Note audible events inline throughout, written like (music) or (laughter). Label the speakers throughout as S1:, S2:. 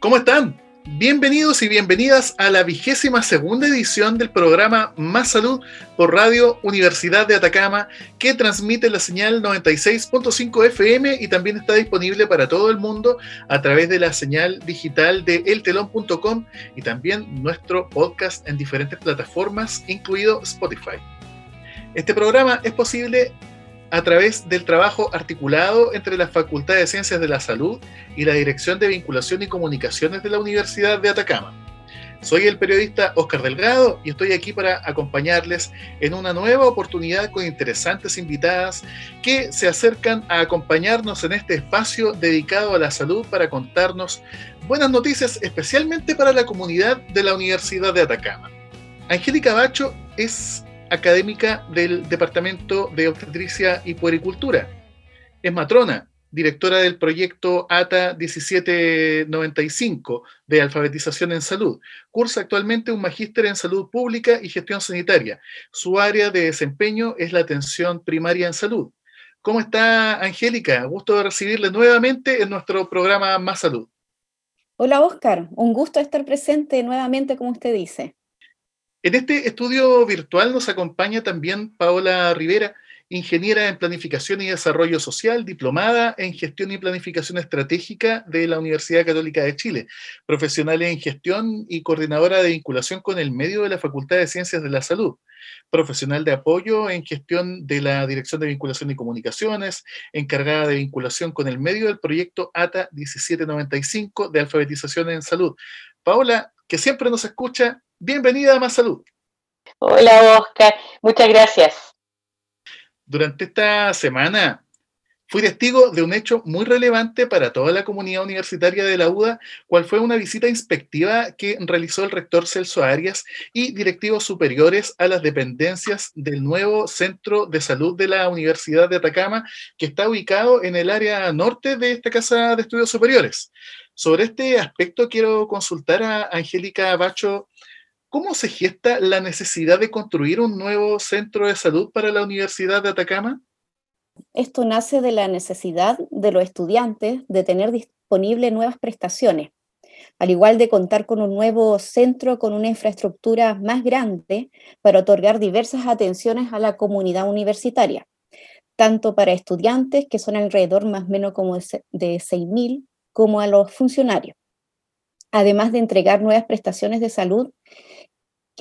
S1: ¿Cómo están? Bienvenidos y bienvenidas a la vigésima segunda edición del programa Más Salud por Radio Universidad de Atacama, que transmite la señal 96.5 FM y también está disponible para todo el mundo a través de la señal digital de eltelón.com y también nuestro podcast en diferentes plataformas, incluido Spotify. Este programa es posible a través del trabajo articulado entre la Facultad de Ciencias de la Salud y la Dirección de Vinculación y Comunicaciones de la Universidad de Atacama. Soy el periodista Oscar Delgado y estoy aquí para acompañarles en una nueva oportunidad con interesantes invitadas que se acercan a acompañarnos en este espacio dedicado a la salud para contarnos buenas noticias especialmente para la comunidad de la Universidad de Atacama. Angélica Bacho es académica del Departamento de Obstetricia y Puericultura. Es matrona, directora del proyecto ATA 1795 de alfabetización en salud. Cursa actualmente un magíster en salud pública y gestión sanitaria. Su área de desempeño es la atención primaria en salud. ¿Cómo está Angélica? Gusto de recibirle nuevamente en nuestro programa Más Salud.
S2: Hola Oscar, un gusto estar presente nuevamente, como usted dice.
S1: En este estudio virtual nos acompaña también Paola Rivera, ingeniera en Planificación y Desarrollo Social, diplomada en Gestión y Planificación Estratégica de la Universidad Católica de Chile, profesional en gestión y coordinadora de vinculación con el medio de la Facultad de Ciencias de la Salud, profesional de apoyo en gestión de la Dirección de Vinculación y Comunicaciones, encargada de vinculación con el medio del proyecto ATA 1795 de alfabetización en salud. Paola, que siempre nos escucha, Bienvenida a Más Salud.
S3: Hola Oscar, muchas gracias.
S1: Durante esta semana fui testigo de un hecho muy relevante para toda la comunidad universitaria de la UDA, cual fue una visita inspectiva que realizó el rector Celso Arias y directivos superiores a las dependencias del nuevo Centro de Salud de la Universidad de Atacama, que está ubicado en el área norte de esta Casa de Estudios Superiores. Sobre este aspecto quiero consultar a Angélica Bacho ¿Cómo se gesta la necesidad de construir un nuevo centro de salud para la Universidad de Atacama?
S2: Esto nace de la necesidad de los estudiantes de tener disponibles nuevas prestaciones, al igual de contar con un nuevo centro con una infraestructura más grande para otorgar diversas atenciones a la comunidad universitaria, tanto para estudiantes, que son alrededor más o menos como de 6.000, como a los funcionarios. Además de entregar nuevas prestaciones de salud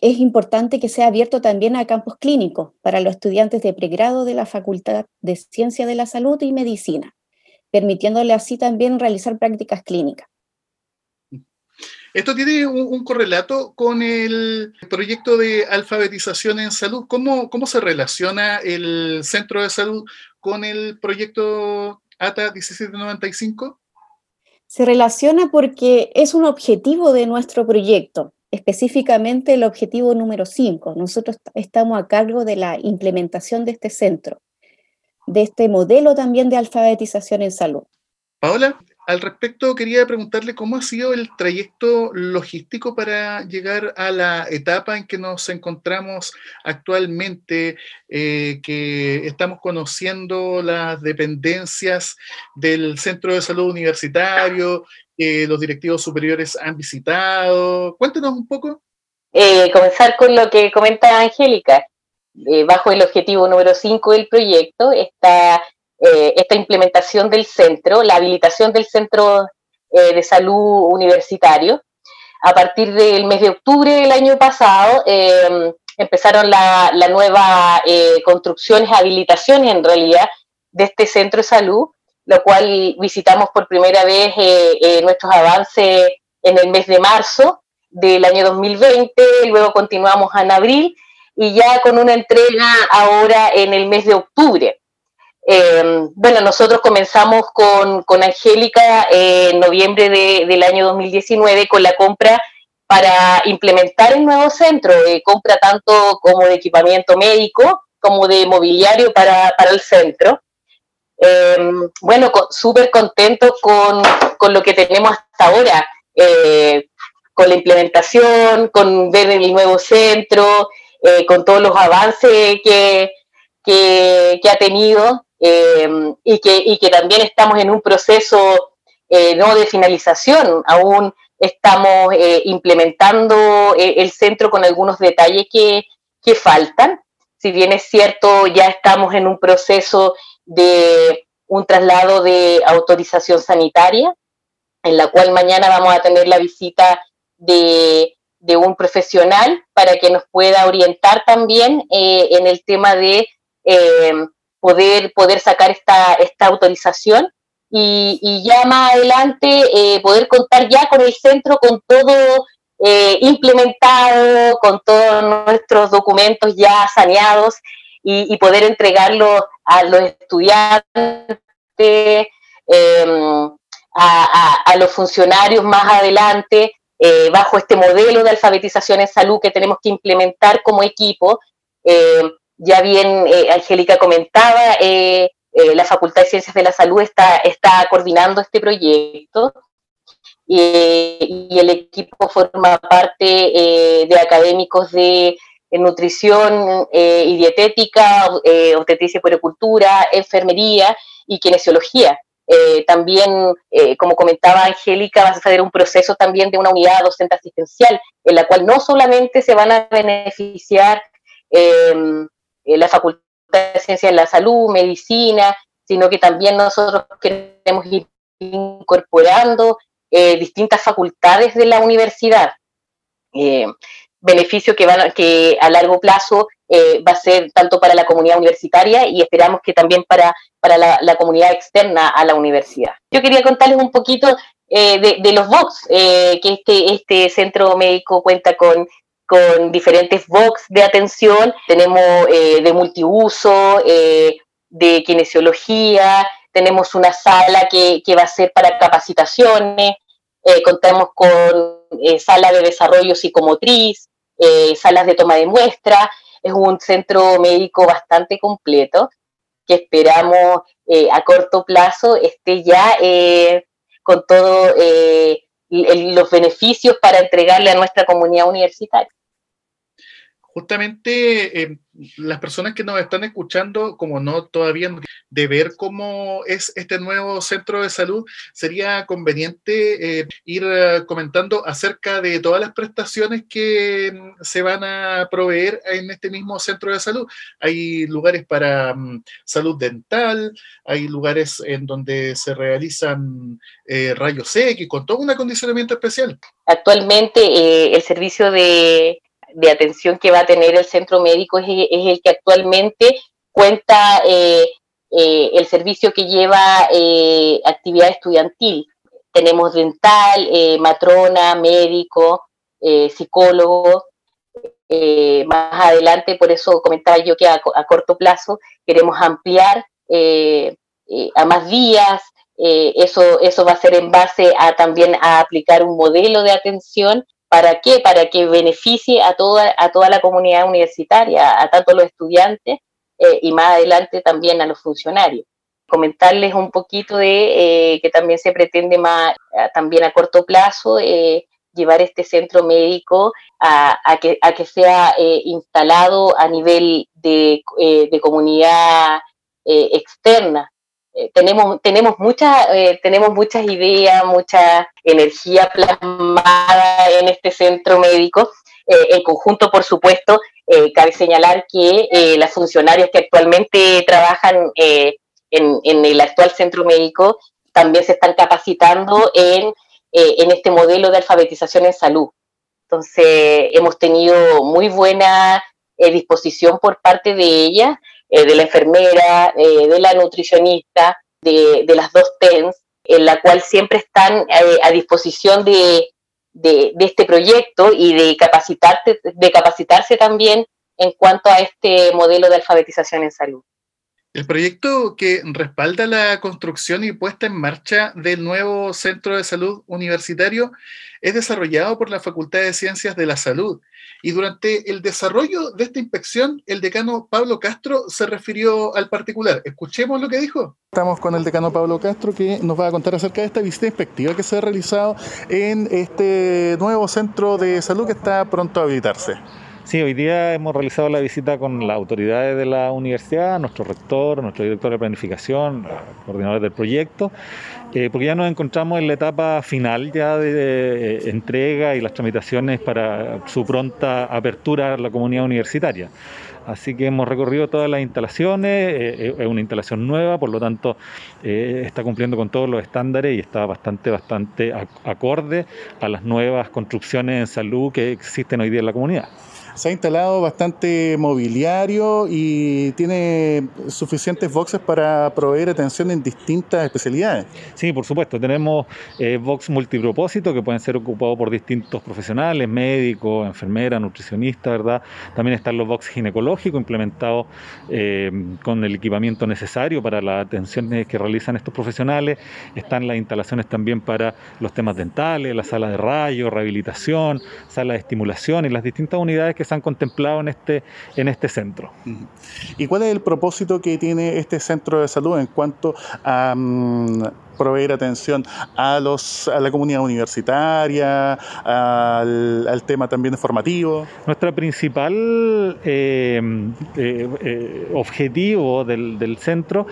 S2: es importante que sea abierto también a campos clínicos para los estudiantes de pregrado de la Facultad de Ciencia de la Salud y Medicina, permitiéndole así también realizar prácticas clínicas.
S1: Esto tiene un, correlato con el proyecto de alfabetización en salud. ¿Cómo, ¿Cómo se relaciona el centro de salud con el proyecto ATA 1795?
S2: Se relaciona porque es un objetivo de nuestro proyecto específicamente el objetivo número 5. Nosotros estamos a cargo de la implementación de este centro, de este modelo también de alfabetización en salud.
S1: Paola, al respecto quería preguntarle cómo ha sido el trayecto logístico para llegar a la etapa en que nos encontramos actualmente, eh, que estamos conociendo las dependencias del Centro de Salud Universitario que los directivos superiores han visitado. Cuéntenos un poco.
S3: Eh, comenzar con lo que comenta Angélica. Eh, bajo el objetivo número 5 del proyecto está eh, esta implementación del centro, la habilitación del centro de salud universitario. A partir del mes de octubre del año pasado empezaron las la nuevas construcciones, habilitaciones en realidad de este centro de salud lo cual visitamos por primera vez eh, eh, nuestros avances en el mes de marzo del año 2020, luego continuamos en abril y ya con una entrega ahora en el mes de octubre. Eh, bueno, nosotros comenzamos con, con Angélica en noviembre del año 2019 con la compra para implementar el nuevo centro, compra tanto como de equipamiento médico como de mobiliario para, para el centro. Em, bueno, súper contento con, con, lo que tenemos hasta ahora, eh, con la implementación, con ver el nuevo centro, eh, con todos los avances que, que, ha tenido em, y, que, y que también estamos en un proceso eh, no de finalización, aún estamos eh, implementando eh, el centro con algunos detalles que, que faltan. Si bien es cierto, ya estamos en un proceso de un traslado de autorización sanitaria, en la cual mañana vamos a tener la visita de, de un profesional para que nos pueda orientar también eh, en el tema de poder, poder sacar esta, esta autorización. Y, ya más adelante eh, poder contar ya con el centro, con todo eh, implementado, con todos nuestros documentos ya saneados y, poder entregarlo a los estudiantes, em, a, los funcionarios más adelante, eh, bajo este modelo de alfabetización en salud que tenemos que implementar como equipo. ya bien, Angélica comentaba, eh, la Facultad de Ciencias de la Salud está, está coordinando este proyecto y el equipo forma parte eh, de académicos de nutrición eh, y dietética, obstetricia y puericultura, enfermería y kinesiología. también, como comentaba Angélica, va a hacer un proceso también de una unidad docente asistencial, en la cual no solamente se van a beneficiar la Facultad de Ciencias de la Salud, Medicina, sino que también nosotros queremos ir incorporando eh, distintas facultades de la universidad. Eh, beneficio que, van, que a largo plazo eh, va a ser tanto para la comunidad universitaria y esperamos que también para, para la, comunidad externa a la universidad. Yo quería contarles un poquito de, los box, que este, este centro médico cuenta con con diferentes box de atención. Tenemos eh, de multiuso, eh, de kinesiología, tenemos una sala que, va a ser para capacitaciones, eh, contamos con sala de desarrollo psicomotriz, salas de toma de muestra. Es un centro médico bastante completo que esperamos a corto plazo esté ya con todos los beneficios para entregarle a nuestra comunidad universitaria
S1: justamente eh, las personas que nos están escuchando, como no todavía de ver cómo es este nuevo centro de salud, sería conveniente eh, ir eh, comentando acerca de todas las prestaciones que mm, se van a proveer en este mismo centro de salud. Hay lugares para mm, salud dental, hay lugares en donde se realizan rayos X con todo un acondicionamiento especial.
S3: Actualmente el servicio de de atención que va a tener el centro médico es, el que actualmente cuenta eh, eh, el servicio que lleva eh, actividad estudiantil. Tenemos dental, matrona, médico, psicólogo. más adelante, por eso comentaba yo que a, corto plazo queremos ampliar a más días. eso, eso va a ser en base a también a aplicar un modelo de atención ¿Para qué? Para que beneficie a toda, a toda la comunidad universitaria, a tanto los estudiantes eh, y más adelante también a los funcionarios. Comentarles un poquito de eh, que también se pretende más, eh, también a corto plazo, llevar este centro médico a, que, a que sea instalado a nivel de, de comunidad externa, eh, tenemos, tenemos, muchas, eh, tenemos muchas ideas, mucha energía plasmada en este centro médico. Eh, en conjunto, por supuesto, cabe señalar que las funcionarias que actualmente trabajan en, en, el actual centro médico también se están capacitando en, en este modelo de alfabetización en salud. Entonces, hemos tenido muy buena disposición por parte de ellas eh, de la enfermera, eh, de la nutricionista, de, las dos TENS, en la cual siempre están eh, a disposición de, de, este proyecto y de, capacitarte, de capacitarse también en cuanto a este modelo de alfabetización en salud.
S1: El proyecto que respalda la construcción y puesta en marcha del nuevo Centro de Salud Universitario es desarrollado por la Facultad de Ciencias de la Salud y durante el desarrollo de esta inspección el decano Pablo Castro se refirió al particular. Escuchemos lo que dijo. Estamos con el decano Pablo Castro que nos va a contar acerca de esta visita inspectiva que se ha realizado en este nuevo centro de salud que está pronto a habilitarse.
S4: Sí, hoy día hemos realizado la visita con las autoridades de la universidad, nuestro rector, nuestro director de planificación, coordinadores del proyecto, eh, porque ya nos encontramos en la etapa final ya de, eh, entrega y las tramitaciones para su pronta apertura a la comunidad universitaria. Así que hemos recorrido todas las instalaciones, eh, es una instalación nueva, por lo tanto está cumpliendo con todos los estándares y está bastante, bastante acorde a las nuevas construcciones en salud que existen hoy día en la comunidad
S1: se ha instalado bastante mobiliario y tiene suficientes boxes para proveer atención en distintas especialidades.
S4: Sí, por supuesto. Tenemos eh, box multipropósito que pueden ser ocupados por distintos profesionales, médicos, enfermeras, nutricionistas, ¿verdad? También están los box ginecológicos implementados eh, con el equipamiento necesario para las atenciones que realizan estos profesionales. Están las instalaciones también para los temas dentales, la sala de rayos, rehabilitación, sala de estimulación y las distintas unidades que se han contemplado en este, en este centro.
S1: ¿Y cuál es el propósito que tiene este centro de salud en cuanto a mm, proveer atención a, los, a la comunidad universitaria, al, tema también formativo?
S4: Nuestro principal eh, eh, eh, objetivo del, del, centro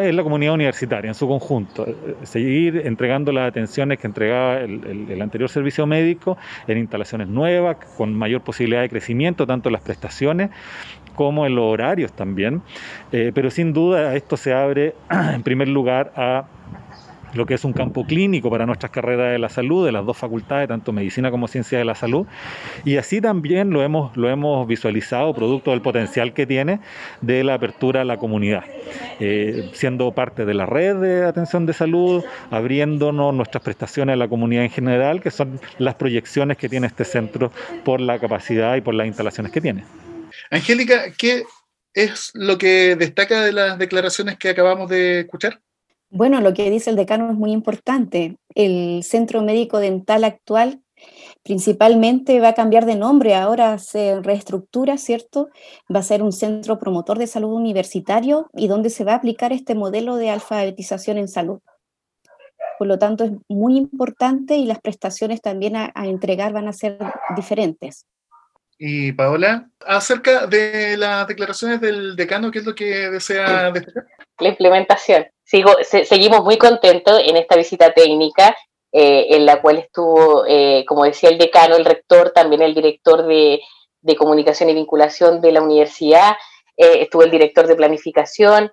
S4: es la comunidad universitaria en su conjunto, seguir entregando las atenciones que entregaba el, el anterior servicio médico en instalaciones nuevas, con mayor posibilidad de crecimiento, tanto en las prestaciones como en los horarios también, pero sin duda esto se abre (clears throat) en primer lugar a lo que es un campo clínico para nuestras carreras de la salud, de las dos facultades, tanto medicina como ciencia de la salud. Y así también lo hemos, lo hemos visualizado, producto del potencial que tiene de la apertura a la comunidad, eh, siendo parte de la red de atención de salud, abriéndonos nuestras prestaciones a la comunidad en general, que son las proyecciones que tiene este centro por la capacidad y por las instalaciones que tiene.
S1: Angélica, ¿qué es lo que destaca de las declaraciones que acabamos de escuchar?
S2: Bueno, lo que dice el decano es muy importante. El centro médico dental actual principalmente va a cambiar de nombre, ahora se reestructura, ¿cierto? Va a ser un centro promotor de salud universitario y donde se va a aplicar este modelo de alfabetización en salud. Por lo tanto, es muy importante y las prestaciones también a, entregar van a ser diferentes.
S1: Y Paola, acerca de las declaraciones del decano, ¿qué es lo que desea destacar?
S3: La implementación. Sigo, seguimos muy contentos en esta visita técnica, eh, en la cual estuvo, eh, como decía el decano, el rector, también el director de, comunicación y vinculación de la universidad, eh, estuvo el director de planificación,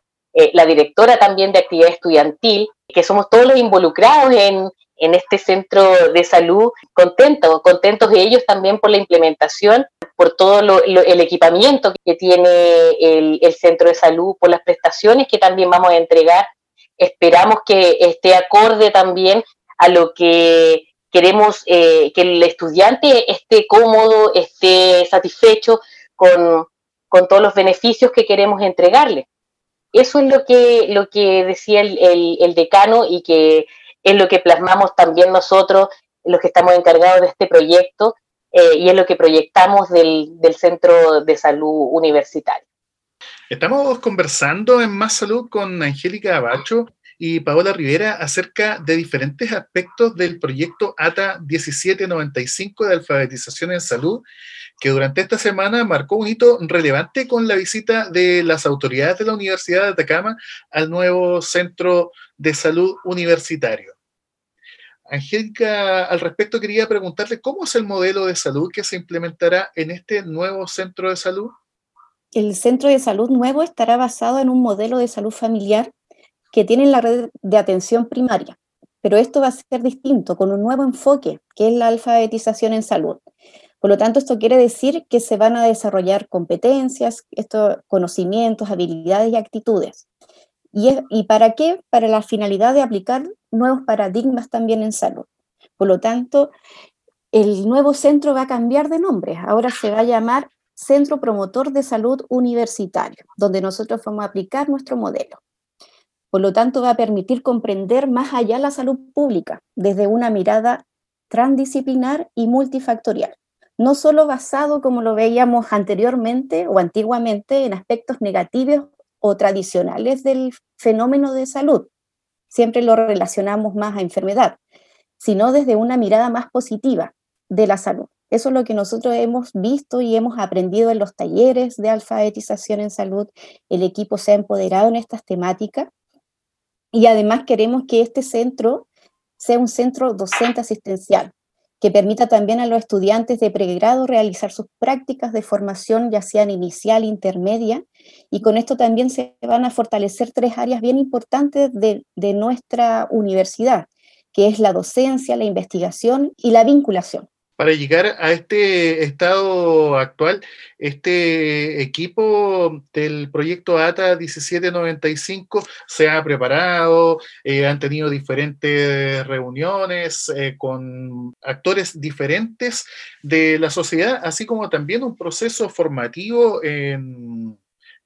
S3: la directora también de actividad estudiantil, que somos todos los involucrados en, este centro de salud, contentos, contentos ellos también por la implementación, por todo el equipamiento que tiene el, el, centro de salud, por las prestaciones que también vamos a entregar esperamos que esté acorde también a lo que queremos eh, que el estudiante esté cómodo, esté satisfecho con, todos los beneficios que queremos entregarle. Eso es lo que, lo que decía el, decano y que es lo que plasmamos también nosotros, los que estamos encargados de este proyecto, eh, y es lo que proyectamos del, del Centro de Salud Universitario.
S1: Estamos conversando en Más Salud con Angélica Abacho y Paola Rivera acerca de diferentes aspectos del proyecto ATA 1795 de alfabetización en salud, que durante esta semana marcó un hito relevante con la visita de las autoridades de la Universidad de Atacama al nuevo centro de salud universitario. Angélica, al respecto quería preguntarle cómo es el modelo de salud que se implementará en este nuevo centro de salud.
S2: El centro de salud nuevo estará basado en un modelo de salud familiar que tiene la red de atención primaria, pero esto va a ser distinto, con un nuevo enfoque, que es la alfabetización en salud. Por lo tanto, esto quiere decir que se van a desarrollar competencias, estos conocimientos, habilidades y actitudes. ¿Y, ¿Y para qué? Para la finalidad de aplicar nuevos paradigmas también en salud. Por lo tanto, el nuevo centro va a cambiar de nombre. Ahora se va a llamar Centro Promotor de Salud Universitario, donde nosotros vamos a aplicar nuestro modelo. Por lo tanto, va a permitir comprender más allá la salud pública desde una mirada transdisciplinar y multifactorial, no solo basado, como lo veíamos anteriormente o antiguamente, en aspectos negativos o tradicionales del fenómeno de salud. Siempre lo relacionamos más a enfermedad, sino desde una mirada más positiva de la salud Eso es lo que nosotros hemos visto y hemos aprendido en los talleres de alfabetización en salud. El equipo se ha empoderado en estas temáticas y además queremos que este centro sea un centro docente asistencial que permita también a los estudiantes de pregrado realizar sus prácticas de formación, ya sean inicial, intermedia, y con esto también se van a fortalecer tres áreas bien importantes de, de nuestra universidad, que es la docencia, la investigación y la vinculación
S1: para llegar a este estado actual, este equipo del proyecto ATA 1795 se ha preparado, eh, han tenido diferentes reuniones eh, con actores diferentes de la sociedad, así como también un proceso formativo en,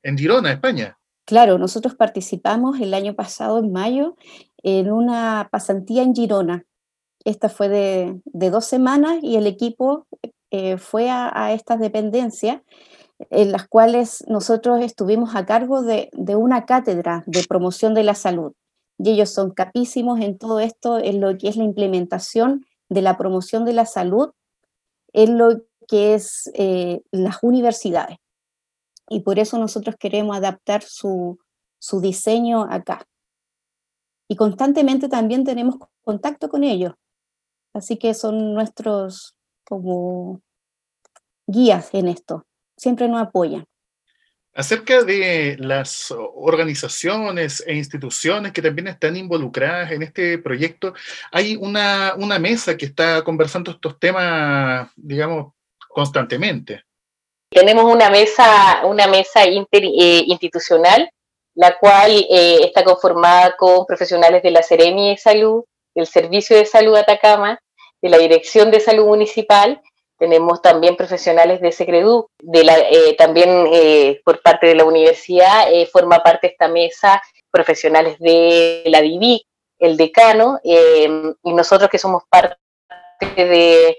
S1: en Girona, España.
S2: Claro, nosotros participamos el año pasado, en mayo, en una pasantía en Girona esta fue de, dos semanas y el equipo eh, fue a, estas dependencias en las cuales nosotros estuvimos a cargo de, una cátedra de promoción de la salud. Y ellos son capísimos en todo esto, en lo que es la implementación de la promoción de la salud, en lo que es eh, las universidades. Y por eso nosotros queremos adaptar su, su diseño acá. Y constantemente también tenemos contacto con ellos. Así que son nuestros como guías en esto. Siempre nos apoyan.
S1: Acerca de las organizaciones e instituciones que también están involucradas en este proyecto, hay una, mesa que está conversando estos temas, digamos, constantemente.
S3: Tenemos una mesa, una mesa eh, institucional, la cual eh, está conformada con profesionales de la Seremi de Salud, del Servicio de Salud Atacama, de la Dirección de Salud Municipal, tenemos también profesionales de Secredu, eh, también eh, por parte de la universidad eh, forma parte esta mesa profesionales de la DIVIC, el decano, y nosotros que somos parte de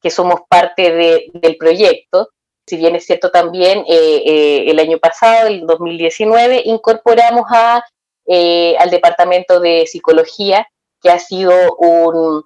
S3: que somos parte de, del proyecto. Si bien es cierto también, el año pasado, el 2019, incorporamos a, al Departamento de Psicología que ha sido un,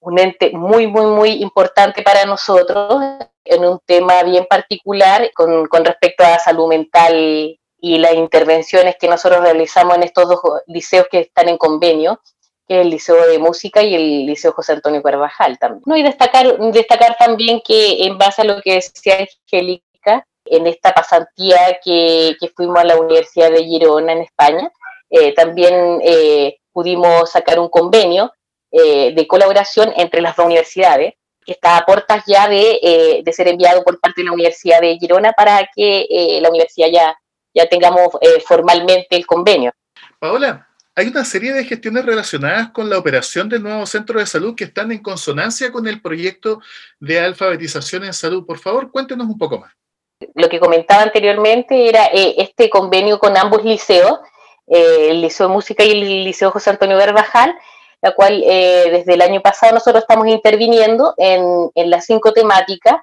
S3: un ente muy, muy, muy importante para nosotros en un tema bien particular con, con, respecto a salud mental y las intervenciones que nosotros realizamos en estos dos liceos que están en convenio, que es el Liceo de Música y el Liceo José Antonio Carvajal también. No, y destacar, destacar también que en base a lo que decía Angélica, en esta pasantía que, que fuimos a la Universidad de Girona en España, eh, también eh, pudimos sacar un convenio eh, de colaboración entre las dos universidades, que está a puertas ya de, de, ser enviado por parte de la Universidad de Girona para que la universidad ya, ya tengamos formalmente el convenio.
S1: Paola, hay una serie de gestiones relacionadas con la operación del nuevo centro de salud que están en consonancia con el proyecto de alfabetización en salud. Por favor, cuéntenos un poco más.
S3: Lo que comentaba anteriormente era este convenio con ambos liceos, eh, el Liceo de Música y el Liceo José Antonio Verbajal, la cual eh, desde el año pasado nosotros estamos interviniendo en, las cinco temáticas,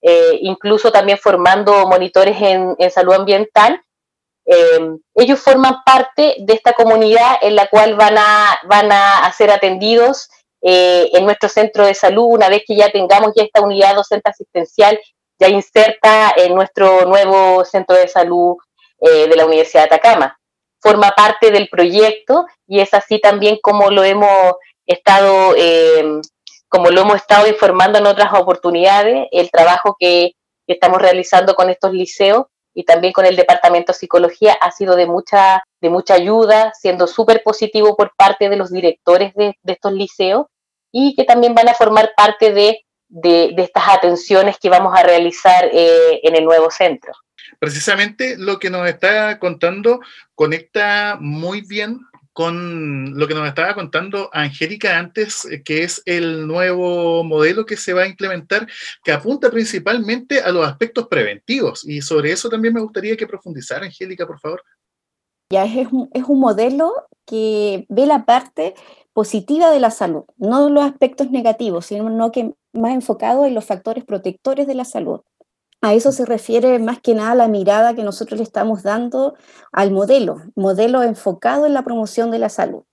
S3: eh, incluso también formando monitores en, salud ambiental. ellos forman parte de esta comunidad en la cual van a, van a ser atendidos en nuestro centro de salud una vez que ya tengamos ya esta unidad docente asistencial ya inserta en nuestro nuevo centro de salud de la Universidad de Atacama forma parte del proyecto y es así también como lo hemos estado, eh, como lo hemos estado informando en otras oportunidades, el trabajo que, estamos realizando con estos liceos y también con el Departamento de Psicología ha sido de mucha, de mucha ayuda, siendo súper positivo por parte de los directores de, estos liceos y que también van a formar parte de, de, estas atenciones que vamos a realizar eh, en el nuevo centro
S1: precisamente lo que nos está contando conecta muy bien con lo que nos estaba contando Angélica antes, eh, que es el nuevo modelo que se va a implementar, que apunta principalmente a los aspectos preventivos. Y sobre eso también me gustaría que profundizara, Angélica, por favor.
S2: Ya es un, es un modelo que ve la parte positiva de la salud, no los aspectos negativos, sino que más enfocado en los factores protectores de la salud. A eso se refiere más que nada la mirada que nosotros le estamos dando al modelo, modelo enfocado en la promoción de la salud.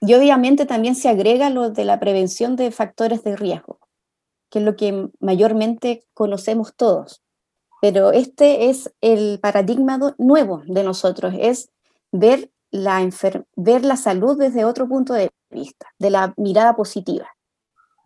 S2: Y obviamente también se agrega lo de la prevención de factores de riesgo. que es lo que mayormente conocemos todos. Pero este es el paradigma nuevo de nosotros, es ver la, ver la salud desde otro punto de vista, de la mirada positiva.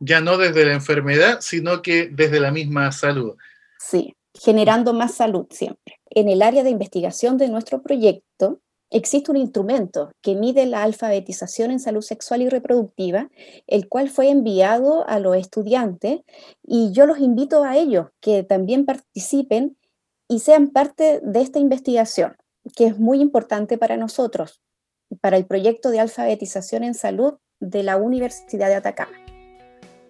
S1: Ya no desde la enfermedad, sino que desde la misma salud.
S2: Sí, generando más salud siempre. En el área de investigación de nuestro proyecto, existe un instrumento que mide la alfabetización en salud sexual y reproductiva, el cual fue enviado a los estudiantes y yo los invito a ellos que también participen y sean parte de esta investigación, que es muy importante para nosotros, para el proyecto de alfabetización en salud de la Universidad de Atacama.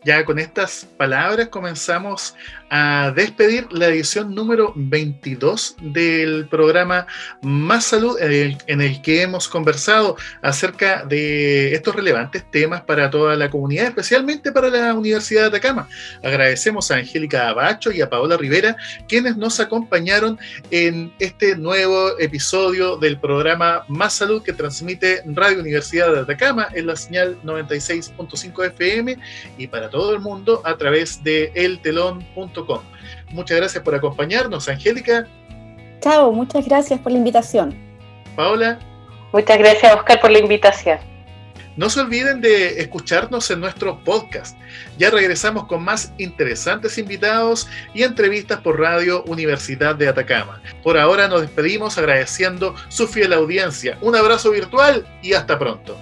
S1: Ya con estas palabras comenzamos a despedir la edición número 22 del programa Más Salud, en el que hemos conversado acerca de estos relevantes temas para toda la comunidad, especialmente para la Universidad de Atacama. Agradecemos a Angélica Abacho y a Paola Rivera, quienes nos acompañaron en este nuevo episodio del programa Más Salud que transmite Radio Universidad de Atacama en la señal 96.5 FM y para todo el mundo a través de eltelón.com. Muchas gracias por acompañarnos, Angélica.
S2: Chao, muchas gracias por la invitación.
S1: Paola.
S3: Muchas gracias, Oscar, por la invitación.
S1: No se olviden de escucharnos en nuestro podcast. Ya regresamos con más interesantes invitados y entrevistas por Radio Universidad de Atacama. Por ahora nos despedimos agradeciendo su fiel audiencia. Un abrazo virtual y hasta pronto.